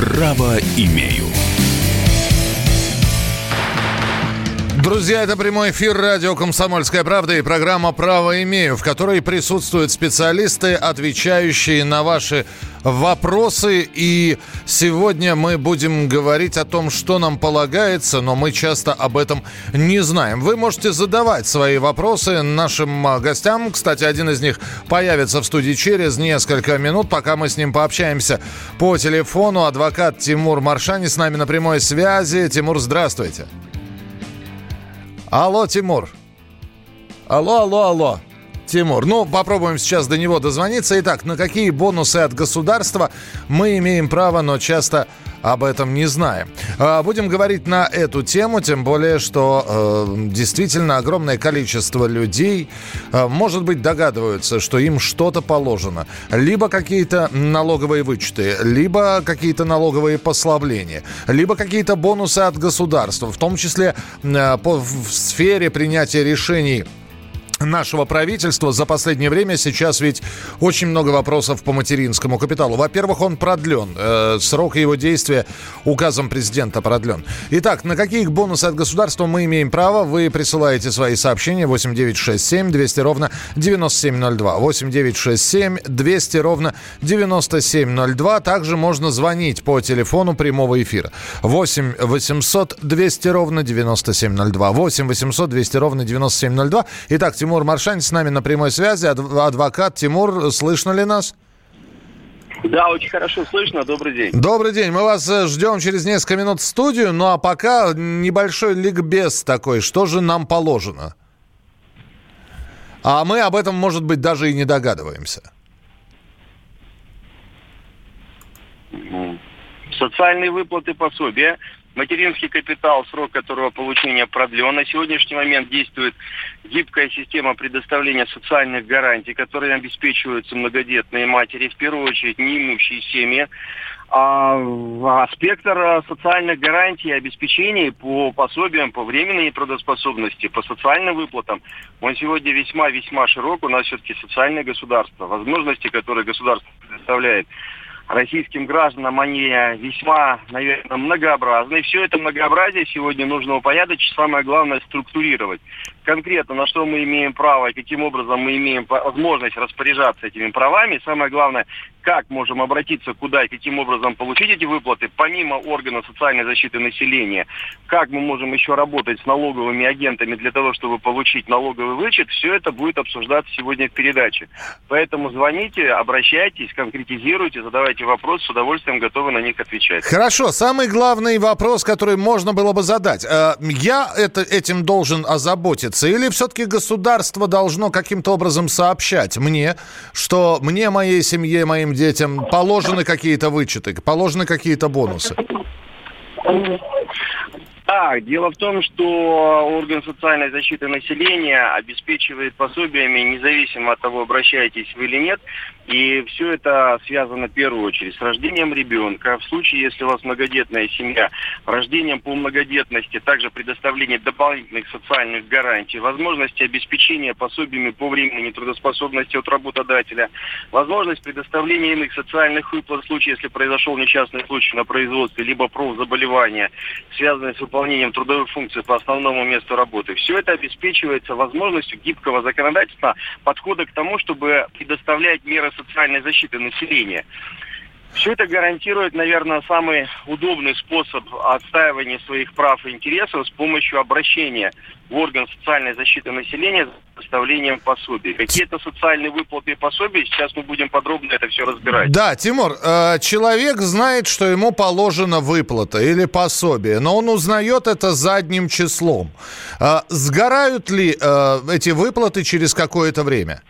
Право имею. Друзья, это прямой эфир радио «Комсомольская правда» и программа «Право имею», в которой присутствуют специалисты, отвечающие на ваши вопросы. И сегодня мы будем говорить о том, что нам полагается, но мы часто об этом не знаем. Вы можете задавать свои вопросы нашим а, гостям. Кстати, один из них появится в студии через несколько минут, пока мы с ним пообщаемся по телефону. Адвокат Тимур Маршани с нами на прямой связи. Тимур, здравствуйте. Алло, Тимур. Алло, алло, алло. Тимур. Ну, попробуем сейчас до него дозвониться. Итак, на какие бонусы от государства мы имеем право, но часто об этом не знаем. А, будем говорить на эту тему, тем более, что э, действительно огромное количество людей, э, может быть, догадываются, что им что-то положено. Либо какие-то налоговые вычеты, либо какие-то налоговые послабления, либо какие-то бонусы от государства, в том числе э, по, в сфере принятия решений нашего правительства за последнее время сейчас ведь очень много вопросов по материнскому капиталу. Во-первых, он продлен. Э, срок его действия указом президента продлен. Итак, на какие бонусы от государства мы имеем право? Вы присылаете свои сообщения 8967 200 ровно 9702. 8967 200 ровно 9702. Также можно звонить по телефону прямого эфира. 8 800 200 ровно 9702. 8 800 200 ровно 9702. Итак, Тимур Тимур Маршань с нами на прямой связи. Адвокат Тимур, слышно ли нас? Да, очень хорошо слышно. Добрый день. Добрый день. Мы вас э, ждем через несколько минут в студию. Ну а пока небольшой ликбез такой. Что же нам положено? А мы об этом, может быть, даже и не догадываемся. Социальные выплаты пособия Материнский капитал, срок которого получения продлен. На сегодняшний момент действует гибкая система предоставления социальных гарантий, которые обеспечиваются многодетные матери, в первую очередь неимущие семьи. А, спектр социальных гарантий и обеспечений по пособиям, по временной нетрудоспособности, по социальным выплатам, он сегодня весьма-весьма широк. У нас все-таки социальное государство. Возможности, которые государство предоставляет российским гражданам, они весьма, наверное, многообразны. Все это многообразие сегодня нужно упорядочить, самое главное структурировать. Конкретно на что мы имеем право и каким образом мы имеем возможность распоряжаться этими правами. Самое главное, как можем обратиться, куда и каким образом получить эти выплаты, помимо органов социальной защиты населения, как мы можем еще работать с налоговыми агентами для того, чтобы получить налоговый вычет, все это будет обсуждаться сегодня в передаче. Поэтому звоните, обращайтесь, конкретизируйте, задавайте вопросы, с удовольствием готовы на них отвечать. Хорошо, самый главный вопрос, который можно было бы задать. Э, я это, этим должен озаботиться или все-таки государство должно каким-то образом сообщать мне, что мне, моей семье, моим детям положены какие-то вычеты, положены какие-то бонусы? Да, дело в том, что орган социальной защиты населения обеспечивает пособиями, независимо от того, обращаетесь вы или нет, и все это связано в первую очередь с рождением ребенка. В случае, если у вас многодетная семья, рождением по многодетности, также предоставление дополнительных социальных гарантий, возможности обеспечения пособиями по времени трудоспособности от работодателя, возможность предоставления иных социальных выплат в случае, если произошел несчастный случай на производстве, либо профзаболевание, связанное с выполнением трудовых функций по основному месту работы. Все это обеспечивается возможностью гибкого законодательства подхода к тому, чтобы предоставлять меры социальной защиты населения. Все это гарантирует, наверное, самый удобный способ отстаивания своих прав и интересов с помощью обращения в орган социальной защиты населения за предоставлением пособий. Какие-то социальные выплаты и пособия, сейчас мы будем подробно это все разбирать. Да, Тимур, э, человек знает, что ему положена выплата или пособие, но он узнает это задним числом. Э, сгорают ли э, эти выплаты через какое-то время?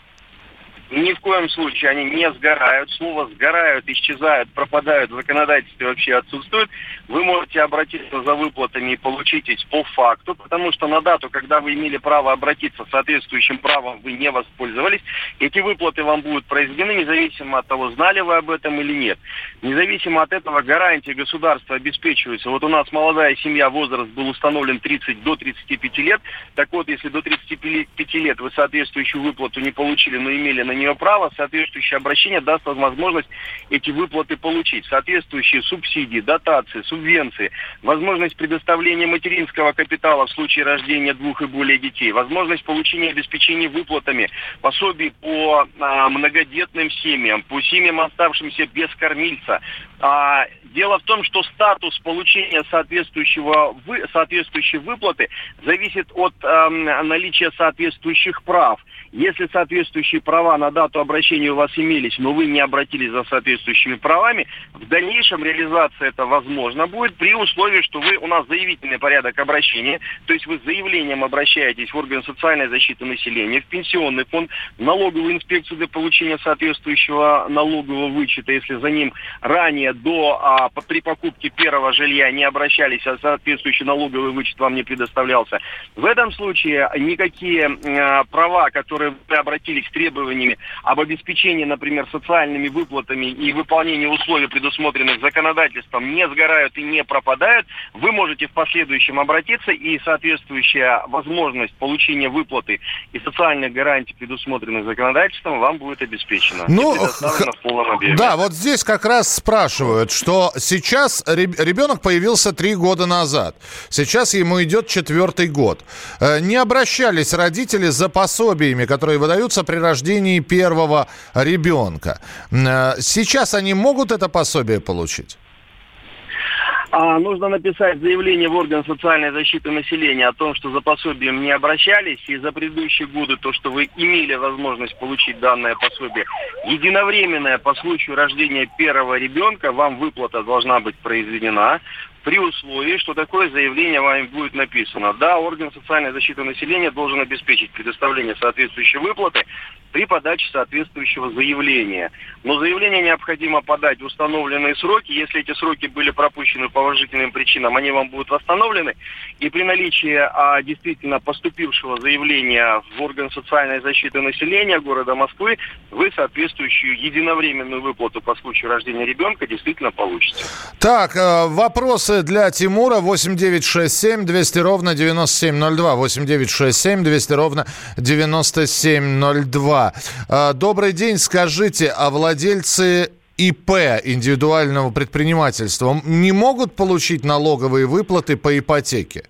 Ни в коем случае они не сгорают. Слово сгорают, исчезают, пропадают в законодательстве вообще отсутствует. Вы можете обратиться за выплатами и получить их по факту, потому что на дату, когда вы имели право обратиться соответствующим правом, вы не воспользовались. Эти выплаты вам будут произведены, независимо от того, знали вы об этом или нет. Независимо от этого, гарантии государства обеспечиваются. Вот у нас молодая семья, возраст был установлен 30 до 35 лет. Так вот, если до 35 лет вы соответствующую выплату не получили, но имели на нее право, соответствующее обращение даст возможность эти выплаты получить. Соответствующие субсидии, дотации, субвенции, возможность предоставления материнского капитала в случае рождения двух и более детей, возможность получения обеспечения выплатами пособий по а, многодетным семьям, по семьям, оставшимся без кормильца. А, дело в том, что статус получения соответствующего вы, соответствующей выплаты зависит от а, наличия соответствующих прав. Если соответствующие права на дату обращения у вас имелись, но вы не обратились за соответствующими правами, в дальнейшем реализация это возможно будет при условии, что вы у нас заявительный порядок обращения, то есть вы с заявлением обращаетесь в орган социальной защиты населения, в пенсионный фонд, в налоговую инспекцию для получения соответствующего налогового вычета, если за ним ранее до а, при покупке первого жилья не обращались, а соответствующий налоговый вычет вам не предоставлялся. В этом случае никакие а, права, которые которые вы обратились с требованиями об обеспечении, например, социальными выплатами и выполнении условий, предусмотренных законодательством, не сгорают и не пропадают, вы можете в последующем обратиться, и соответствующая возможность получения выплаты и социальных гарантий, предусмотренных законодательством, вам будет обеспечена. Ну, х- в полном объеме. да, вот здесь как раз спрашивают, что сейчас ребенок появился три года назад. Сейчас ему идет четвертый год. Э, не обращались родители за пособиями, которые выдаются при рождении первого ребенка. Э, сейчас они могут это пособие получить? А, нужно написать заявление в орган социальной защиты населения о том, что за пособием не обращались, и за предыдущие годы то, что вы имели возможность получить данное пособие, единовременное по случаю рождения первого ребенка, вам выплата должна быть произведена при условии, что такое заявление вами будет написано. Да, орган социальной защиты населения должен обеспечить предоставление соответствующей выплаты при подаче соответствующего заявления. Но заявление необходимо подать в установленные сроки. Если эти сроки были пропущены по уважительным причинам, они вам будут восстановлены. И при наличии а, действительно поступившего заявления в орган социальной защиты населения города Москвы, вы соответствующую единовременную выплату по случаю рождения ребенка действительно получите. Так, э, вопрос Вопросы для Тимура 8967 200 ровно 9702. 8967 200 ровно 9702. А, добрый день. Скажите, а владельцы ИП, индивидуального предпринимательства, не могут получить налоговые выплаты по ипотеке?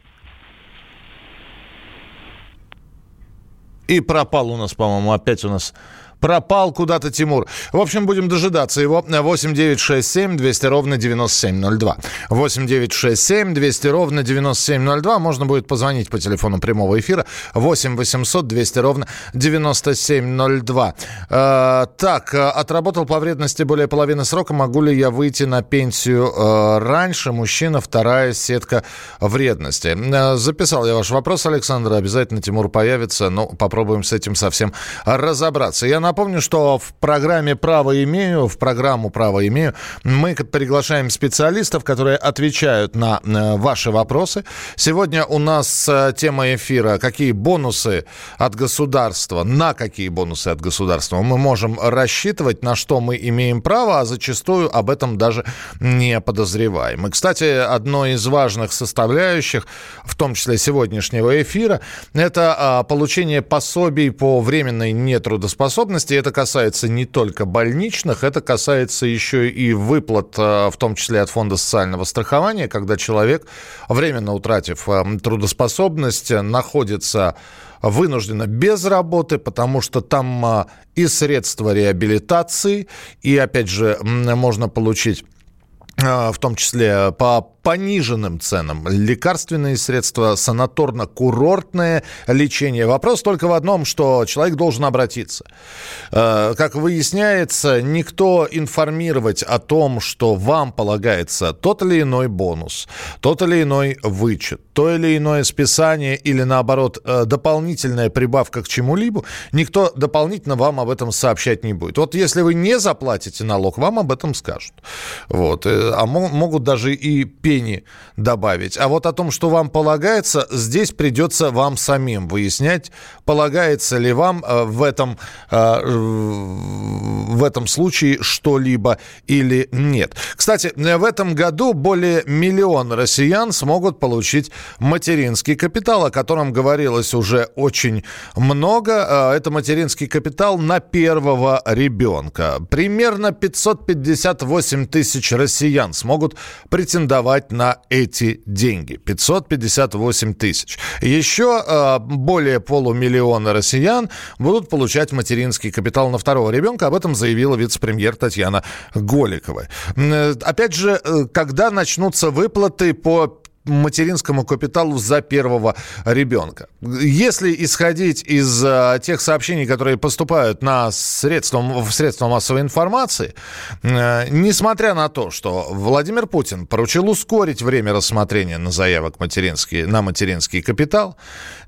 И пропал у нас, по-моему, опять у нас Пропал куда-то Тимур. В общем, будем дожидаться его. 8 9 6 7 200 ровно 9702. 8 9 6 7 200 ровно 9702. Можно будет позвонить по телефону прямого эфира. 8 800 200 ровно 9702. Э, так, отработал по вредности более половины срока. Могу ли я выйти на пенсию э, раньше? Мужчина, вторая сетка вредности. Э, записал я ваш вопрос, Александр. Обязательно Тимур появится. Но попробуем с этим совсем разобраться. Я напомню, что в программе «Право имею», в программу «Право имею» мы приглашаем специалистов, которые отвечают на ваши вопросы. Сегодня у нас э, тема эфира «Какие бонусы от государства, на какие бонусы от государства мы можем рассчитывать, на что мы имеем право, а зачастую об этом даже не подозреваем. И, кстати, одной из важных составляющих, в том числе сегодняшнего эфира, это а, получение пособий по временной нетрудоспособности безопасности. Это касается не только больничных, это касается еще и выплат, э, в том числе от Фонда социального страхования, когда человек, временно утратив э, трудоспособность, находится вынуждена без работы, потому что там э, и средства реабилитации, и, опять же, можно получить в том числе по пониженным ценам. Лекарственные средства, санаторно-курортное лечение. Вопрос только в одном, что человек должен обратиться. Э, как выясняется, никто информировать о том, что вам полагается тот или иной бонус, тот или иной вычет, то или иное списание или, наоборот, э, дополнительная прибавка к чему-либо, никто дополнительно вам об этом сообщать не будет. Вот если вы не заплатите налог, вам об этом скажут. Вот. Э, а могут даже и ступени добавить. А вот о том, что вам полагается, здесь придется вам самим выяснять, полагается ли вам э, в этом, э, в этом случае что-либо или нет. Кстати, в этом году более миллиона россиян смогут получить материнский капитал, о котором говорилось уже очень много. Э, это материнский капитал на первого ребенка. Примерно 558 тысяч россиян смогут претендовать на эти деньги. 558 тысяч. Еще э, более полумиллиона россиян будут получать материнский капитал на второго ребенка. Об этом заявила вице-премьер Татьяна Голикова. Э, опять же, э, когда начнутся выплаты по материнскому капиталу за первого ребенка. Если исходить из uh, тех сообщений, которые поступают на средства, в средства массовой информации, uh, несмотря на то, что Владимир Путин поручил ускорить время рассмотрения на заявок материнский, на материнский капитал,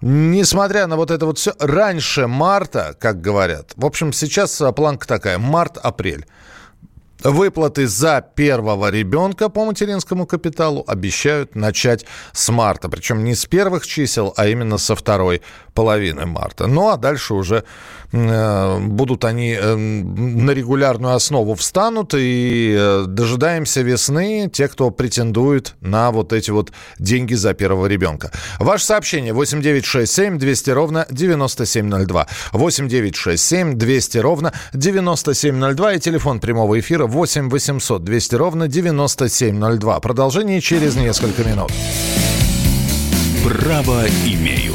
несмотря на вот это вот все, раньше марта, как говорят, в общем, сейчас планка такая, март-апрель, Выплаты за первого ребенка по материнскому капиталу обещают начать с марта. Причем не с первых чисел, а именно со второй половины марта. Ну а дальше уже будут они э, на регулярную основу встанут. И э, дожидаемся весны те, кто претендует на вот эти вот деньги за первого ребенка. Ваше сообщение 8967 200 ровно 9702. 8967 200 ровно 9702 и телефон прямого эфира 8 800 200 ровно 9702. Продолжение через несколько минут. Право имею.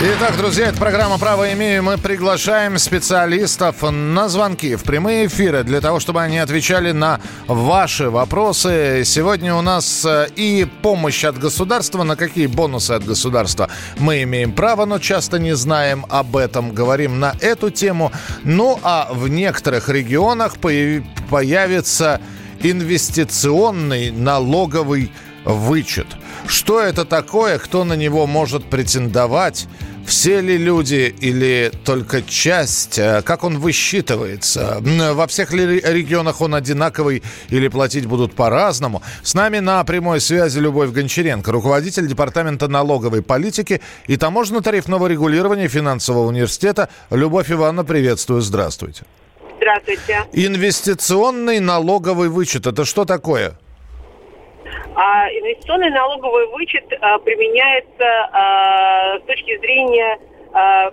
Итак, друзья, это программа «Право имею». Мы приглашаем специалистов на звонки в прямые эфиры для того, чтобы они отвечали на ваши вопросы. Сегодня у нас э, и помощь от государства. На какие бонусы от государства мы имеем право, но часто не знаем об этом. Говорим на эту тему. Ну, а в некоторых регионах появится инвестиционный налоговый вычет. Что это такое, кто на него может претендовать? Все ли люди или только часть? Э, как он высчитывается? Во всех ли регионах он одинаковый или платить будут по-разному? С нами на прямой связи Любовь Гончаренко, руководитель Департамента налоговой политики и таможенно-тарифного регулирования финансового университета. Любовь Ивановна, приветствую, здравствуйте. Здравствуйте. Инвестиционный налоговый вычет – это что такое? А инвестиционный налоговый вычет а, применяется а, с точки зрения а,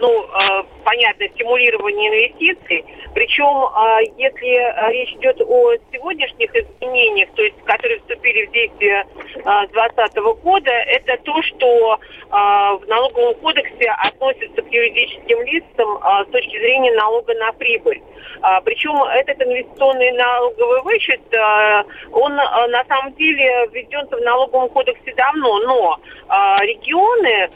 ну, э, понятно, стимулирование инвестиций. Причем, э, если речь идет о сегодняшних изменениях, то есть, которые вступили в действие э, с 2020 года, это то, что в налоговом кодексе относится к юридическим лицам с точки зрения налога на прибыль. Причем этот инвестиционный налоговый вычет, он на самом деле введен в налоговом кодексе давно, но регионы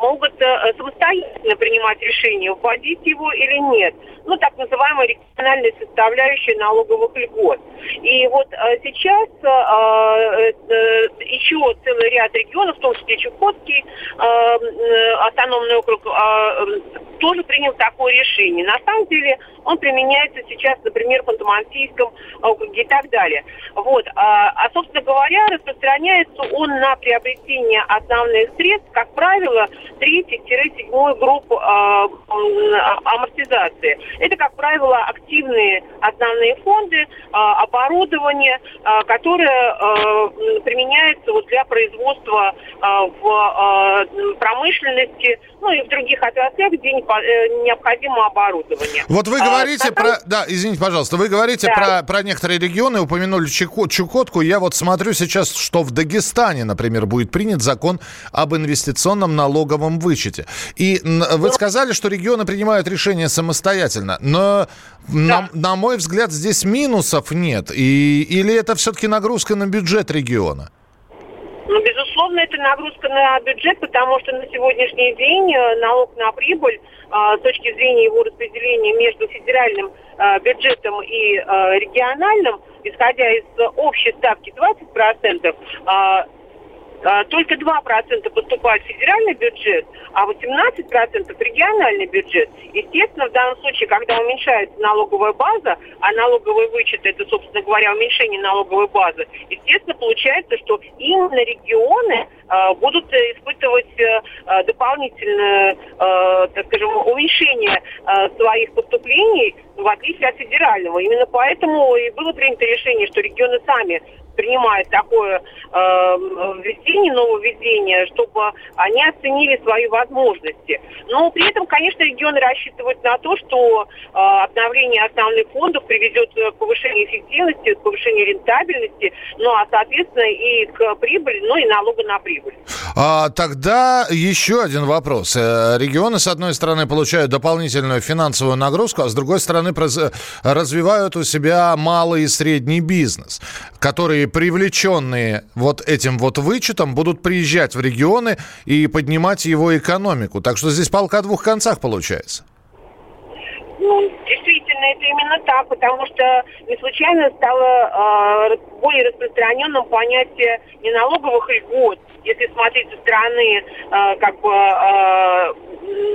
могут самостоятельно принимать решение, вводить его или нет. Ну, так называемая региональная составляющая налоговых льгот. И вот э, сейчас э, э, еще целый ряд регионов, в том числе Чукотский э, э, автономный округ, э, тоже принял такое решение. На самом деле он применяется сейчас, например, в Ханты-Мансийском округе и так далее. Вот. А, собственно говоря, распространяется он на приобретение основных средств, как правило, третьей-седьмой групп амортизации. Это, как правило, активные основные фонды, оборудование, которое применяется вот для производства в промышленности, ну и в других отраслях, где необходимо оборудование. Вот вы говорите а, про... Да, извините, пожалуйста, вы говорите да. про, про некоторые регионы, упомянули Чукотку. Я вот смотрю сейчас, что в Дагестане, например, будет принят закон об инвестиционном налоговом вычете. И вы сказали, что регионы принимают решения самостоятельно, но да. на, на мой взгляд здесь минусов нет. И, или это все-таки нагрузка на бюджет региона? Ну, безусловно, это нагрузка на бюджет, потому что на сегодняшний день э, налог на прибыль э, с точки зрения его распределения между федеральным э, бюджетом и региональным, исходя из общей ставки 20%, а, только 2% поступают в федеральный бюджет, а 18% в региональный бюджет. Естественно, в данном случае, когда уменьшается налоговая база, а налоговый вычет – это, собственно говоря, уменьшение налоговой базы, естественно, получается, что именно регионы э, будут испытывать э, дополнительное, э, так скажем, уменьшение э, своих поступлений в отличие от федерального. Именно поэтому и было принято решение, что регионы сами принимают такое э, введение, нововведение, чтобы они оценили свои возможности. Но при этом, конечно, регионы рассчитывают на то, что э, обновление основных фондов приведет к повышению эффективности, к повышению рентабельности, ну а, соответственно, и к прибыли, ну и налогу на прибыль. А, тогда еще один вопрос. Э, регионы, с одной стороны, получают дополнительную финансовую нагрузку, а с другой стороны, развивают у себя малый и средний бизнес, привлеченные вот этим вот вычетом, будут приезжать в регионы и поднимать его экономику. Так что здесь палка о двух концах получается. Ну, действительно, это именно так, потому что не случайно стало э, более распространенным понятие неналоговых льгот. Если смотреть со стороны э, как бы э,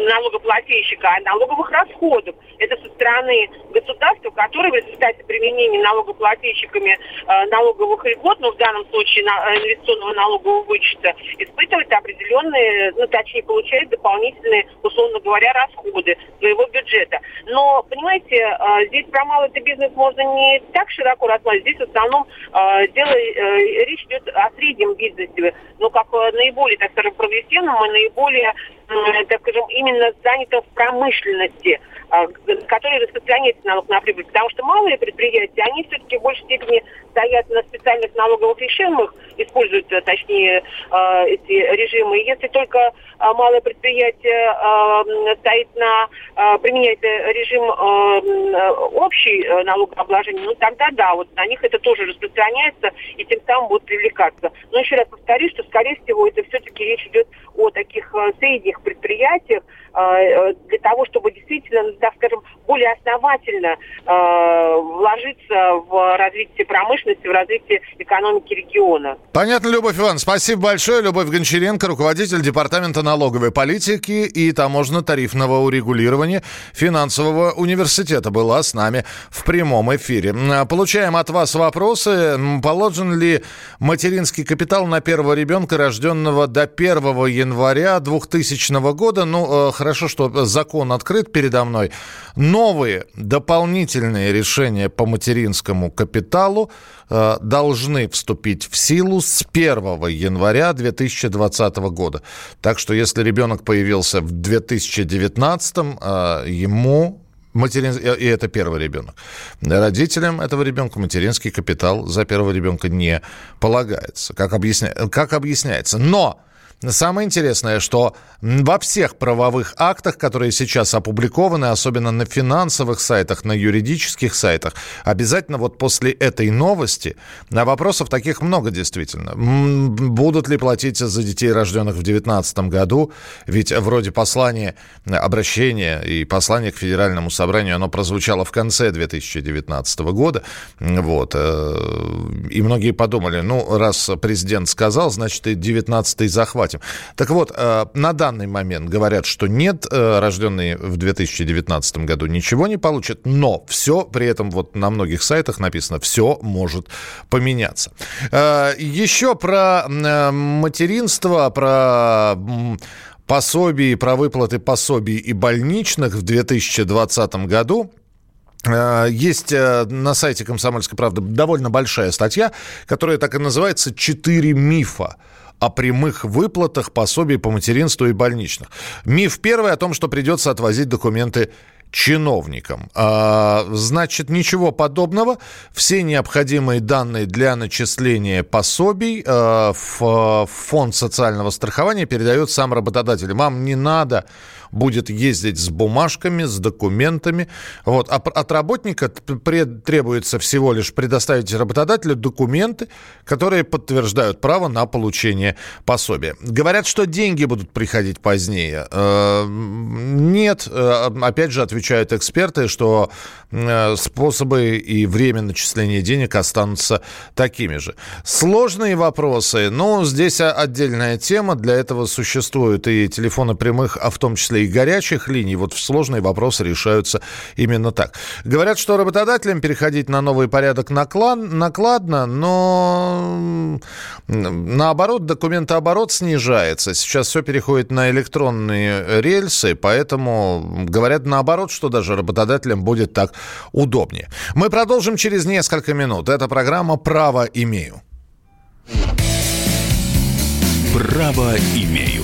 налогоплательщика, а налоговых расходов. Это со стороны государства, которое в результате применения налогоплательщиками э, налоговых льгот, ну в данном случае на, инвестиционного налогового вычета, испытывает определенные, ну точнее получает дополнительные, условно говоря, расходы своего бюджета. Но, понимаете, здесь про малый бизнес можно не так широко рассматривать. Здесь в основном э, дело, э, речь идет о среднем бизнесе, ну как э, наиболее, так скажем, прогрессивном и наиболее так скажем, именно занято в промышленности, а, который распространяется налог на прибыль. Потому что малые предприятия, они все-таки в большей степени стоят на специальных налоговых режимах, используют, э, точнее, э, эти режимы. И если только а, малое предприятие э, стоит на, применяет режим общий налогообложения, ну тогда да, вот на них это тоже распространяется и тем самым будут привлекаться. Но еще раз повторюсь, что, скорее всего, это все-таки речь идет о таких средних предприятиях, для того, чтобы действительно, так скажем, более основательно вложиться в развитие промышленности, в развитии экономики региона. Понятно, Любовь Ивановна. Спасибо большое. Любовь Гончаренко, руководитель Департамента налоговой политики и таможенно-тарифного урегулирования финансового университета была с нами в прямом эфире. Получаем от вас вопросы. Положен ли материнский капитал на первого ребенка, рожденного до 1 января 2000 года? Ну, э, хорошо, что закон открыт передо мной. Новые дополнительные решения по материнскому капиталу Э, должны вступить в силу с 1 января 2020 года. Так что если ребенок появился в 2019, э, ему Материн... И это первый ребенок. Родителям этого ребенка материнский капитал за первого ребенка не полагается, как, объясня... как объясняется. Но Самое интересное, что во всех правовых актах, которые сейчас опубликованы, особенно на финансовых сайтах, на юридических сайтах, обязательно вот после этой новости, а вопросов таких много действительно. Будут ли платить за детей, рожденных в 2019 году? Ведь вроде послание, обращение и послание к Федеральному собранию, оно прозвучало в конце 2019 года. Вот. Э, и многие подумали, ну, раз президент сказал, значит, и 19-й захватит платим. Так вот, э, на данный момент говорят, что нет, э, рожденные в 2019 году ничего не получат, но все при этом вот на многих сайтах написано, все может поменяться. Э, еще про материнство, про пособий, про выплаты пособий и больничных в 2020 году. Есть на сайте «Комсомольской правды» довольно большая статья, которая так и называется «Четыре мифа» о прямых выплатах пособий по материнству и больничных. Миф первый о том, что придется отвозить документы чиновникам. А, значит, ничего подобного. Все необходимые данные для начисления пособий а, в фонд социального страхования передает сам работодатель. Вам не надо будет ездить с бумажками, с документами. Вот. А от работника требуется всего лишь предоставить работодателю документы, которые подтверждают право на получение пособия. Говорят, что деньги будут приходить позднее. Э, нет, э, опять же, отвечают эксперты, что э, способы и время начисления денег останутся такими же. Сложные вопросы, ну, здесь отдельная тема. Для этого существуют и телефоны прямых, а в том числе и горячих линий. Вот сложные вопросы решаются именно так. Говорят, что работодателям переходить на новый порядок наклад, накладно, но наоборот, документооборот снижается. Сейчас все переходит на электронные рельсы, поэтому говорят наоборот, что даже работодателям будет так удобнее. Мы продолжим через несколько минут. Это программа «Право имею». Право имею.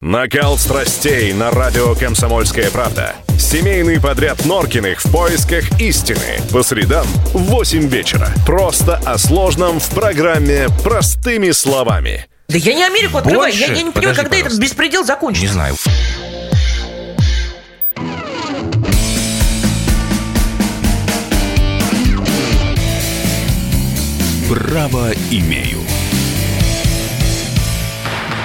Накал страстей на радио «Комсомольская правда». Семейный подряд Норкиных в поисках истины. По средам в 8 вечера. Просто о сложном в программе «Простыми словами». Да я не Америку открываю. Больше? Я, я не понимаю, Подожди, когда пожалуйста. этот беспредел закончится. Не знаю. Право имею.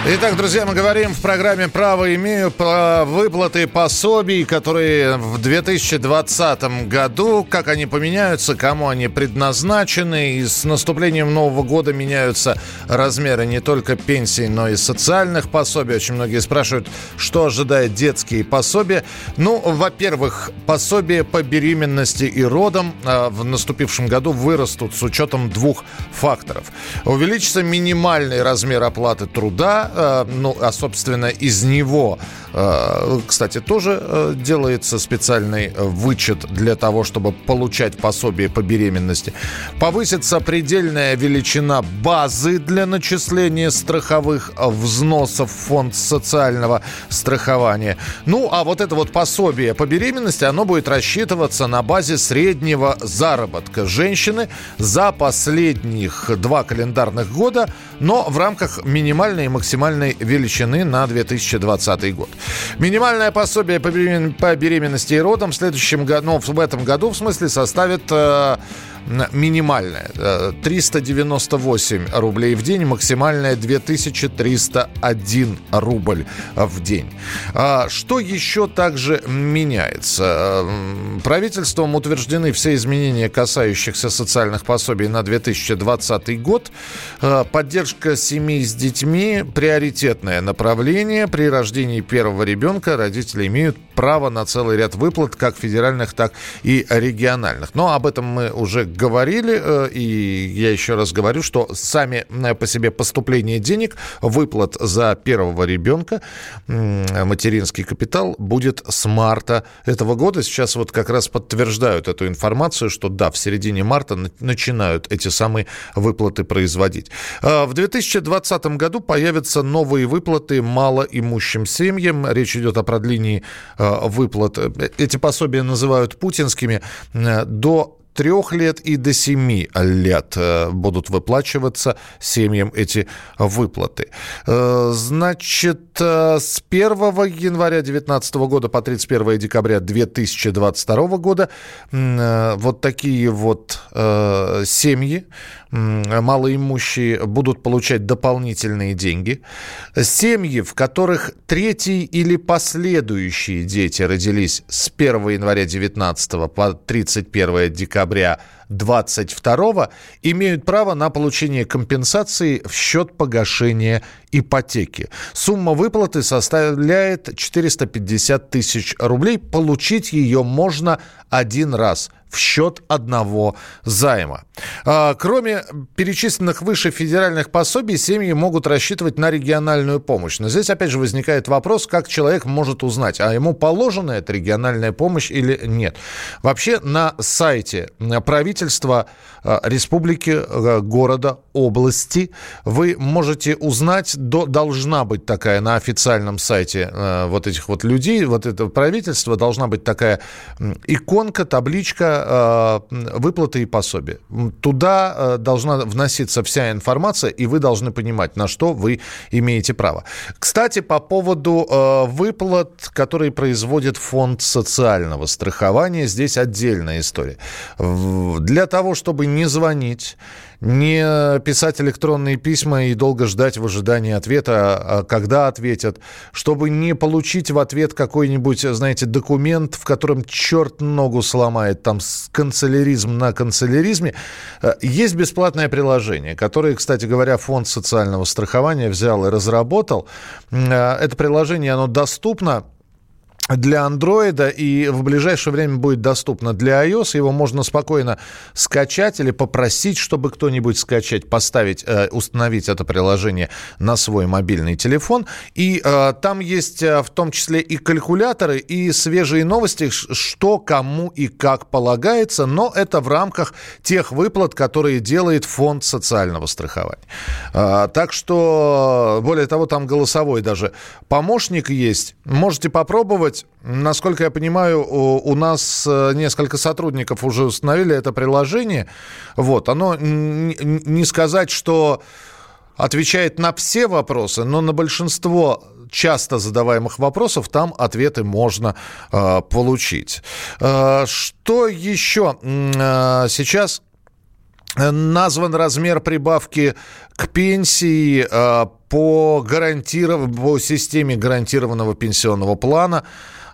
Итак, друзья, мы говорим в программе «Право имею» про выплаты пособий, которые в 2020 году, как они поменяются, кому они предназначены. И с наступлением Нового года меняются размеры не только пенсий, но и социальных пособий. Очень многие спрашивают, что ожидает детские пособия. Ну, во-первых, пособия по беременности и родам э, в наступившем году вырастут с учетом двух факторов. Увеличится минимальный размер оплаты труда, э, ну, а, собственно, из него, э, кстати, тоже э, делается специальный вычет для того, чтобы получать пособие по беременности. Повысится предельная величина базы для начисления страховых взносов в фонд социального страхования. Ну, а вот это вот пособие по беременности, оно будет рассчитываться на базе среднего заработка женщины за последних два календарных года, но в рамках минимальной и максимальной величины на 2020 год. Минимальное пособие по беременности и родам в следующем году, ну, в этом году, в смысле, составит э, минимальная э, 398 рублей в день, максимальная 2301 рубль в день. А Что еще также меняется? Правительством утверждены все изменения, касающихся социальных пособий на 2020 год. Э, Поддержка семей с детьми – приоритетное направление. При рождении первого ребенка родители имеют право на целый ряд выплат, как федеральных, так и региональных. Но об этом мы уже говорили, э, и я еще раз говорю, что сами э, по себе поступление денег, выплат за первого ребенка, материнский капитал будет с марта этого года. Сейчас вот как раз подтверждают эту информацию, что да, в середине марта на- начинают эти самые выплаты производить. Э, В 2020 году появятся новые выплаты малоимущим семьям. Речь идет о продлении выплат. Эти пособия называют путинскими. До трех лет и до семи лет э, будут выплачиваться семьям эти выплаты. Э, значит, э, с 1 января 2019 года по 31 декабря 2022 года вот такие вот семьи малоимущие будут получать дополнительные деньги. Семьи, в которых третий или последующие дети родились с 1 января 2019 по 31 декабря 22 имеют право на получение компенсации в счет погашения ипотеки. Сумма выплаты составляет 450 тысяч рублей. Получить ее можно один раз в счет одного займа. А, кроме перечисленных выше федеральных пособий, семьи могут рассчитывать на региональную помощь. Но здесь опять же возникает вопрос, как человек может узнать, а ему положена эта региональная помощь или нет. Вообще на сайте правительства а, республики, а, города, области вы можете узнать, должна быть такая на официальном сайте вот этих вот людей, вот этого правительства, должна быть такая иконка, табличка Э, выплаты и пособия. Туда э, должна вноситься вся информация, и вы должны понимать, на что вы имеете право. Кстати, по поводу э, выплат, которые производит фонд социального страхования, здесь отдельная история. Для того, чтобы не звонить, не писать электронные письма и долго ждать в ожидании ответа, а когда ответят, чтобы не получить в ответ какой-нибудь, знаете, документ, в котором черт ногу сломает, там канцеляризм на канцеляризме. Э, есть бесплатное приложение, которое, кстати говоря, Фонд социального страхования взял и разработал. Э, это приложение, оно доступно для андроида и в ближайшее время будет доступно для iOS. Его можно спокойно скачать или попросить, чтобы кто-нибудь скачать, поставить, э, установить это приложение на свой мобильный телефон. И э, там есть э, в том числе и калькуляторы, и свежие новости, что кому и как полагается, но это в рамках тех выплат, которые делает фонд социального страхования. Э, так что, более того, там голосовой даже помощник есть. Можете попробовать сделать. Насколько я понимаю, у, нас э, несколько сотрудников уже установили это приложение. Вот, оно не сказать, что отвечает на все вопросы, но на большинство часто задаваемых вопросов там ответы можно э, получить. Э, что еще э, сейчас? Назван размер прибавки к пенсии э, по, гарантиров... по системе гарантированного пенсионного плана.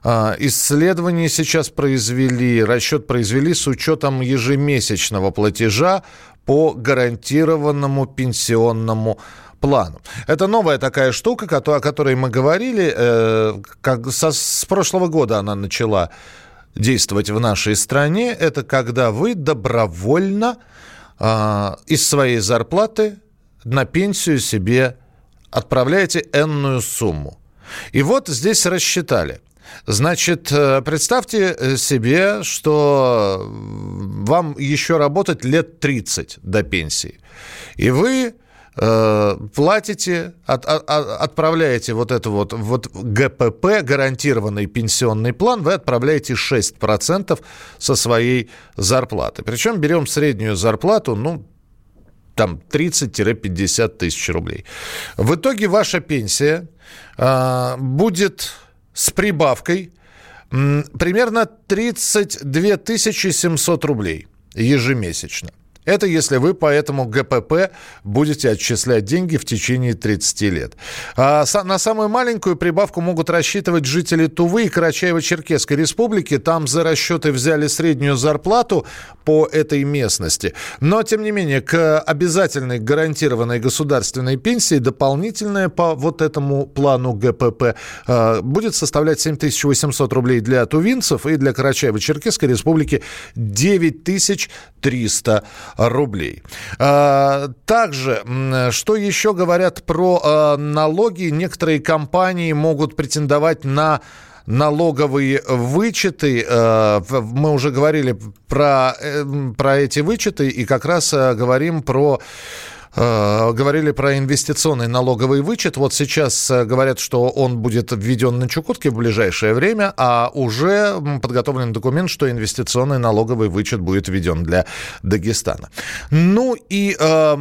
Э, исследование сейчас произвели, расчет произвели с учетом ежемесячного платежа по гарантированному пенсионному плану. Это новая такая штука, о которой мы говорили. Э, как со, с прошлого года она начала действовать в нашей стране. Это когда вы добровольно а, из своей зарплаты на пенсию себе отправляете энную сумму. И вот здесь рассчитали. Значит, э, представьте себе, что вам еще работать лет 30 до пенсии. И вы э, платите, от, от, отправляете вот это вот, вот ГПП, гарантированный пенсионный план, вы отправляете 6% со своей зарплаты. Причем берем среднюю зарплату, ну, там 30-50 тысяч рублей. В итоге ваша пенсия э, будет с прибавкой примерно 32 700 рублей ежемесячно. Это если вы по этому ГПП будете отчислять деньги в течение 30 лет. А на самую маленькую прибавку могут рассчитывать жители Тувы и Карачаево-Черкесской республики. Там за расчеты взяли среднюю зарплату по этой местности. Но, тем не менее, к обязательной гарантированной государственной пенсии дополнительная по вот этому плану ГПП а, будет составлять 7800 рублей для тувинцев и для Карачаево-Черкесской республики 9300 рублей. А, также, что еще говорят про а, налоги? Некоторые компании могут претендовать на налоговые вычеты. А, мы уже говорили про, э, про эти вычеты и как раз говорим про говорили про инвестиционный налоговый вычет. Вот сейчас э, говорят, что он будет введен на Чукотке в ближайшее время, а уже подготовлен документ, что инвестиционный налоговый вычет будет введен для Дагестана. Ну и э,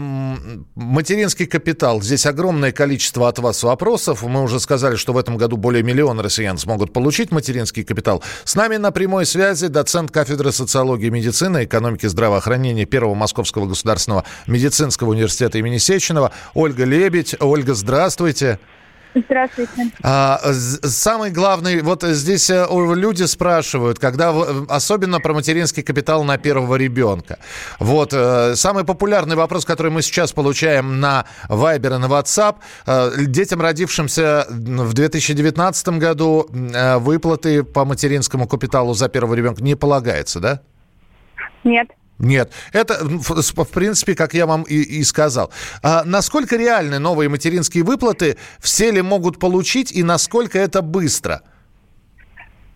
материнский капитал. Здесь огромное количество от вас вопросов. Мы уже сказали, что в этом году более миллиона россиян смогут получить материнский капитал. С нами на прямой связи доцент кафедры социологии медицины, экономики здравоохранения Первого Московского государственного медицинского университета университета имени Сеченова, Ольга Лебедь. Ольга, здравствуйте. Здравствуйте. А, самый главный, вот здесь э, люди спрашивают, когда, особенно про материнский капитал на первого ребенка. Вот, э, самый популярный вопрос, который мы сейчас получаем на Viber и на WhatsApp. Э, детям, родившимся в 2019 году, выплаты по материнскому капиталу за первого ребенка не полагается, да? Нет. Нет, это, в принципе, как я вам и, и сказал. А насколько реальны новые материнские выплаты? Все ли могут получить и насколько это быстро?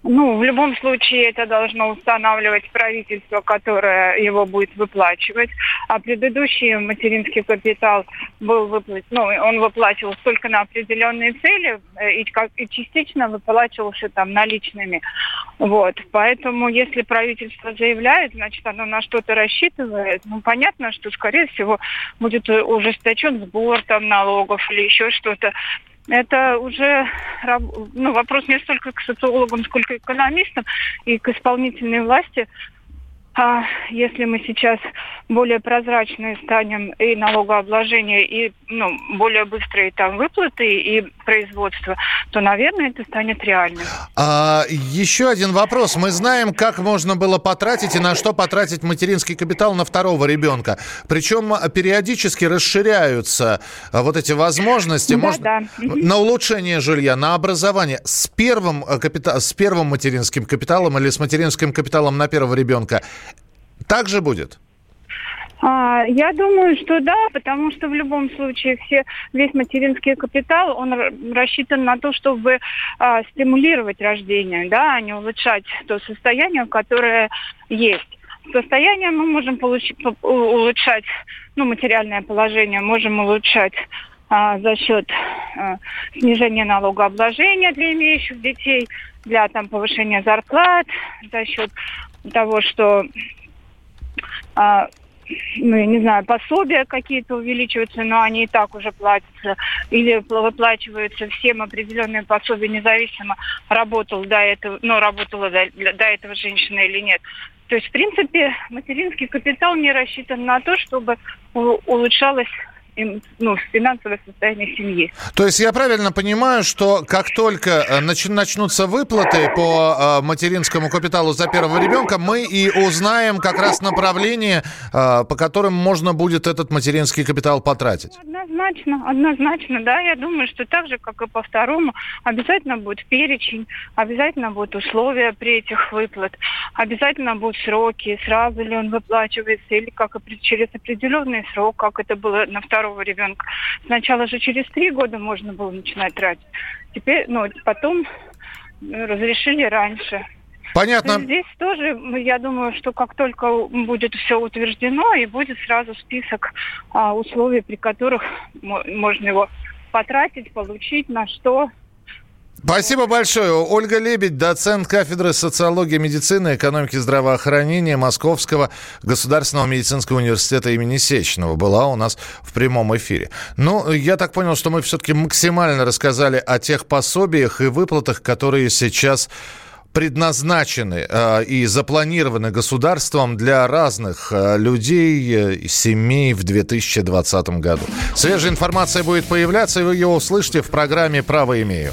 Ну, в любом случае это должно устанавливать правительство, которое его будет выплачивать. А предыдущий материнский капитал был выплачен, ну, он выплачивался только на определенные цели э, и, как, и частично выплачивался там наличными. Вот. Поэтому, если правительство заявляет, значит, оно на что-то рассчитывает. Ну, понятно, что, скорее всего, будет ужесточен сбор там налогов или еще что-то это уже ну, вопрос не столько к социологам, сколько к экономистам и к исполнительной власти, а если мы сейчас более прозрачные станем и налогообложение, и ну, более быстрые там выплаты и производство, то, наверное, это станет реальным. А, еще один вопрос. Мы знаем, как можно было потратить и на что потратить материнский капитал на второго ребенка. Причем периодически расширяются а, вот эти возможности. Да, можно да. На улучшение жилья, на образование. С первым, капита... с первым материнским капиталом или с материнским капиталом на первого ребенка так же будет? А, я думаю, что да, потому что в любом случае все, весь материнский капитал, он рассчитан на то, чтобы а, стимулировать рождение, да, а не улучшать то состояние, которое есть. Состояние мы можем получить, улучшать, ну, материальное положение можем улучшать а, за счет а, снижения налогообложения для имеющих детей, для там повышения зарплат, за счет того, что а, ну, я не знаю, пособия какие-то увеличиваются, но они и так уже платятся. Или выплачиваются всем определенные пособия, независимо, работал до этого, ну, работала до, до этого женщина или нет. То есть, в принципе, материнский капитал не рассчитан на то, чтобы улучшалось ну, финансовое состояние семьи. То есть я правильно понимаю, что как только э, нач, начнутся выплаты по э, материнскому капиталу за первого ребенка, мы и узнаем как раз направление, э, по которым можно будет этот материнский капитал потратить. Однозначно, однозначно, да. Я думаю, что так же, как и по второму, обязательно будет перечень, обязательно будут условия при этих выплат, обязательно будут сроки, сразу ли он выплачивается или как через определенный срок, как это было на второго ребенка. Сначала же через три года можно было начинать тратить. Теперь, ну, потом э, разрешили раньше. Понятно. Здесь тоже, я думаю, что как только будет все утверждено, и будет сразу список а, условий, при которых можно его потратить, получить, на что Спасибо большое. Ольга Лебедь, доцент кафедры социологии медицины, экономики здравоохранения Московского государственного медицинского университета имени Сеченова была у нас в прямом эфире. Ну, я так понял, что мы все-таки максимально рассказали о тех пособиях и выплатах, которые сейчас предназначены э, и запланированы государством для разных э, людей и семей в 2020 году. Свежая информация будет появляться, и вы ее услышите в программе «Право имею».